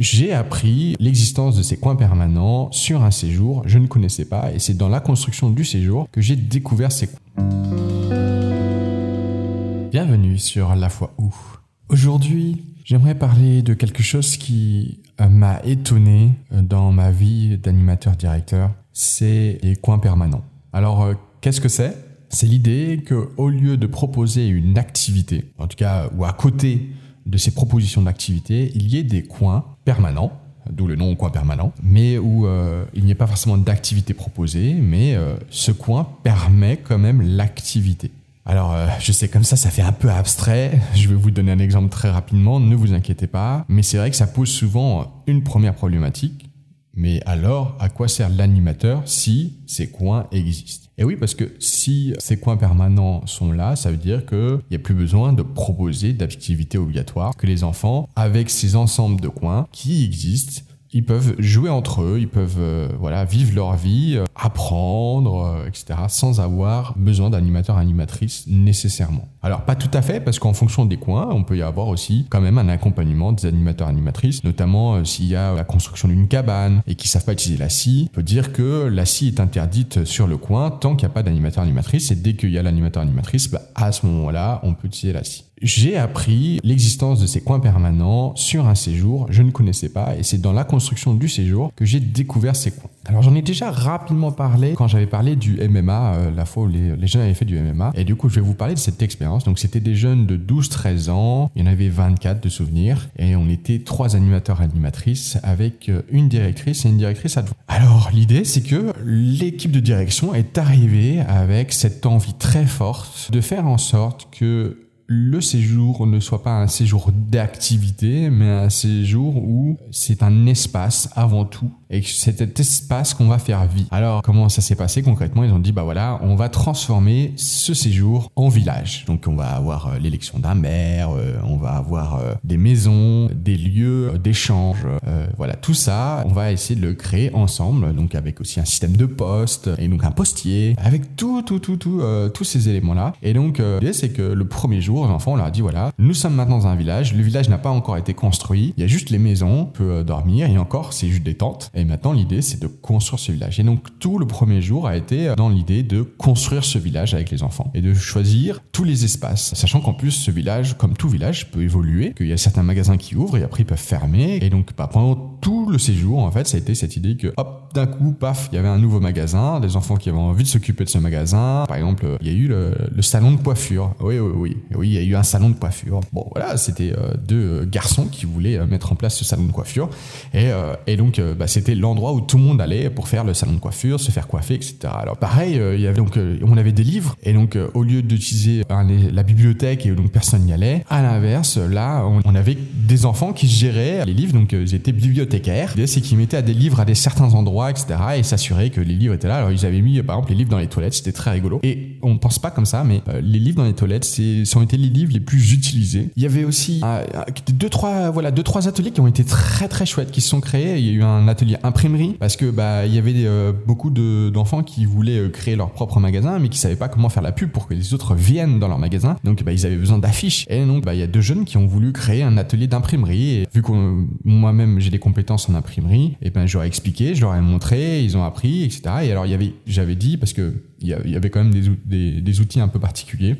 J'ai appris l'existence de ces coins permanents sur un séjour, je ne connaissais pas, et c'est dans la construction du séjour que j'ai découvert ces coins. Bienvenue sur La foi où. Aujourd'hui, j'aimerais parler de quelque chose qui euh, m'a étonné euh, dans ma vie d'animateur-directeur, c'est les coins permanents. Alors, euh, qu'est-ce que c'est? C'est l'idée que au lieu de proposer une activité, en tout cas, ou à côté de ces propositions d'activité, il y ait des coins permanents, d'où le nom coin permanent, mais où euh, il n'y a pas forcément d'activité proposée, mais euh, ce coin permet quand même l'activité. Alors, euh, je sais comme ça, ça fait un peu abstrait. Je vais vous donner un exemple très rapidement, ne vous inquiétez pas. Mais c'est vrai que ça pose souvent une première problématique. Mais alors, à quoi sert l'animateur si ces coins existent? Et oui, parce que si ces coins permanents sont là, ça veut dire qu'il n'y a plus besoin de proposer d'activités obligatoires, que les enfants, avec ces ensembles de coins qui existent, ils peuvent jouer entre eux, ils peuvent euh, voilà vivre leur vie, euh, apprendre, euh, etc. sans avoir besoin d'animateur animatrice nécessairement. Alors pas tout à fait parce qu'en fonction des coins, on peut y avoir aussi quand même un accompagnement des animateurs animatrices, notamment s'il y a la construction d'une cabane et qui savent pas utiliser la scie, on peut dire que la scie est interdite sur le coin tant qu'il n'y a pas d'animateur animatrice et dès qu'il y a l'animateur animatrice, bah, à ce moment-là, on peut utiliser la scie j'ai appris l'existence de ces coins permanents sur un séjour. Je ne connaissais pas et c'est dans la construction du séjour que j'ai découvert ces coins. Alors j'en ai déjà rapidement parlé quand j'avais parlé du MMA, euh, la fois où les, les, jeunes avaient fait du MMA. Et du coup, je vais vous parler de cette expérience. Donc c'était des jeunes de 12-13 ans. Il y en avait 24 de souvenirs. Et on était trois animateurs animatrices avec euh, une directrice et une directrice adjointe. Alors l'idée, c'est que l'équipe de direction est arrivée avec cette envie très forte de faire en sorte que le séjour ne soit pas un séjour d'activité, mais un séjour où c'est un espace avant tout et c'est cet espace qu'on va faire vie. Alors, comment ça s'est passé concrètement? Ils ont dit, bah voilà, on va transformer ce séjour en village. Donc, on va avoir euh, l'élection d'un maire, euh, on va avoir euh, des maisons, des lieux d'échange. voilà, tout ça, on va essayer de le créer ensemble, donc avec aussi un système de poste et donc un postier, avec tout, tout, tout, tout, tous ces éléments-là. Et donc, l'idée, c'est que le premier jour, les enfants, on leur a dit, voilà, nous sommes maintenant dans un village, le village n'a pas encore été construit, il y a juste les maisons, on peut dormir, et encore, c'est juste des tentes. Et maintenant, l'idée, c'est de construire ce village. Et donc, tout le premier jour a été dans l'idée de construire ce village avec les enfants et de choisir tous les espaces. Sachant qu'en plus, ce village, comme tout village, peut évoluer, qu'il y a certains magasins qui ouvrent et après ils peuvent fermer. Et donc, bah, pendant tout le séjour, en fait, ça a été cette idée que, hop, d'un coup, paf, il y avait un nouveau magasin, des enfants qui avaient envie de s'occuper de ce magasin. Par exemple, il y a eu le, salon de coiffure. Oui, oui, oui. Oui, il y a eu un salon de coiffure. Bon, voilà, c'était euh, deux garçons qui voulaient euh, mettre en place ce salon de coiffure. Et, euh, donc, bah, c'était l'endroit où tout le monde allait pour faire le salon de coiffure, se faire coiffer, etc. Alors pareil, euh, il y avait donc euh, on avait des livres et donc euh, au lieu d'utiliser la bibliothèque et donc personne n'y allait, à l'inverse, là on, avait des enfants qui géraient les livres, donc ils étaient bibliothécaires. L'idée c'est qu'ils mettaient des livres à des certains endroits, etc. et s'assuraient que les livres étaient là. Alors ils avaient mis par exemple les livres dans les toilettes, c'était très rigolo. Et on pense pas comme ça, mais les livres dans les toilettes, c'est ont été les livres les plus utilisés. Il y avait aussi deux trois voilà deux trois ateliers qui ont été très très chouettes qui se sont créés. Il y a eu un atelier imprimerie parce que bah il y avait euh, beaucoup d'enfants qui voulaient euh, créer leur propre magasin mais qui savaient pas comment faire la pub pour que les autres viennent dans leur magasin. Donc bah, ils avaient besoin d'affiches. Et donc bah il y a deux jeunes qui ont voulu créer un atelier d'imprimerie et vu que moi-même j'ai des compétences en imprimerie, et ben j'aurais expliqué, je leur ai montré, ils ont appris, etc. Et alors il y avait j'avais dit parce que il y avait quand même des, outils un peu particuliers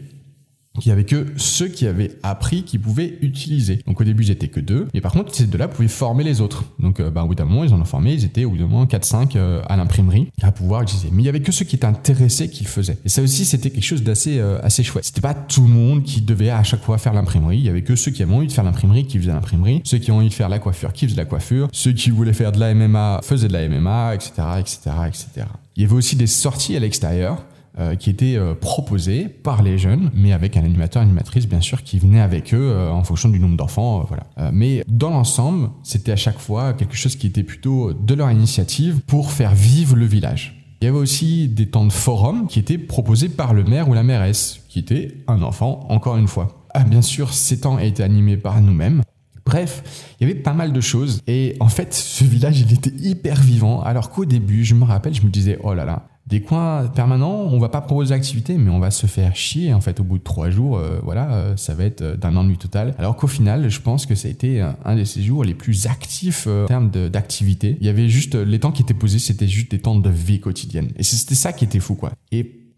il y avait que ceux qui avaient appris qui pouvaient utiliser. Donc au début, étaient que deux, mais par contre, ces deux-là pouvaient former les autres. Donc euh, bah, au bout d'un moment, ils en ont formé, ils étaient au bout d'un moment 4-5 euh, à l'imprimerie à pouvoir utiliser. Mais il y avait que ceux qui étaient intéressés qui faisaient. Et ça aussi, c'était quelque chose d'assez euh, assez chouette. C'était pas tout le monde qui devait à chaque fois faire l'imprimerie. Il y avait que ceux qui avaient envie de faire l'imprimerie qui faisaient l'imprimerie, ceux qui ont envie de faire la coiffure qui faisaient la coiffure, ceux qui voulaient faire de la MMA faisaient de la MMA, etc., etc., etc. Il y avait aussi des sorties à l'extérieur euh, qui était euh, proposé par les jeunes, mais avec un animateur, animatrice bien sûr qui venait avec eux euh, en fonction du nombre d'enfants, voilà. mais dans l'ensemble, c'était à chaque fois quelque chose qui était plutôt de leur initiative pour faire vivre le village. Il y avait aussi des temps de forum qui étaient proposés par le maire ou la mairesse, qui était un enfant, encore une fois. Ah, bien sûr, ces temps étaient animés par nous-mêmes. Bref, il y avait pas mal de choses et en fait, ce village, il était hyper vivant alors qu'au début, je me rappelle, je me disais, oh là là, Des coins permanents, on va pas proposer d'activité, mais on va se faire chier en fait au bout de trois jours. euh, voilà, euh, ça va être euh, d'un ennui total. Alors qu'au final, je pense que ça a été un, un des séjours les plus actifs en termes de- d'activité. Il y avait juste les temps qui étaient posés, c'était juste des temps de vie quotidienne. Et c'était ça qui était fou, quoi.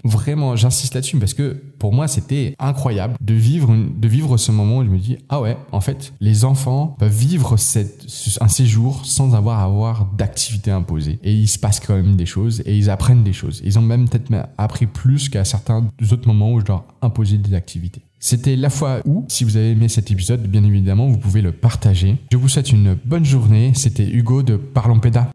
Vraiment, j'insiste là-dessus parce que pour moi, c'était incroyable de vivre, de vivre ce moment où je me dis, ah ouais, en fait, les enfants peuvent vivre un séjour sans avoir à avoir d'activité imposée. Et il se passe quand même des choses et ils apprennent des choses. Ils ont même peut-être appris plus qu'à certains autres moments où je leur imposais des activités. C'était la fois où, si vous avez aimé cet épisode, bien évidemment, vous pouvez le partager. Je vous souhaite une bonne journée. C'était Hugo de Parlons Pédas.